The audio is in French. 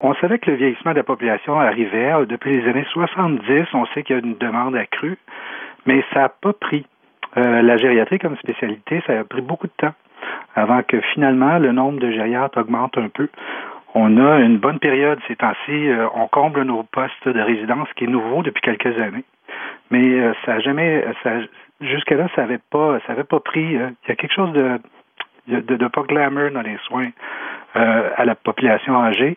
On savait que le vieillissement de la population arrivait. Depuis les années 70, on sait qu'il y a une demande accrue, mais ça n'a pas pris. Euh, la gériatrie comme spécialité, ça a pris beaucoup de temps avant que finalement le nombre de gériatres augmente un peu. On a une bonne période ces temps-ci. Euh, on comble nos postes de résidence, qui est nouveau depuis quelques années. Mais euh, ça n'a jamais, jusque-là, ça n'avait pas, ça avait pas pris. Hein. il y a quelque chose de, de, de, pas glamour dans les soins euh, à la population âgée.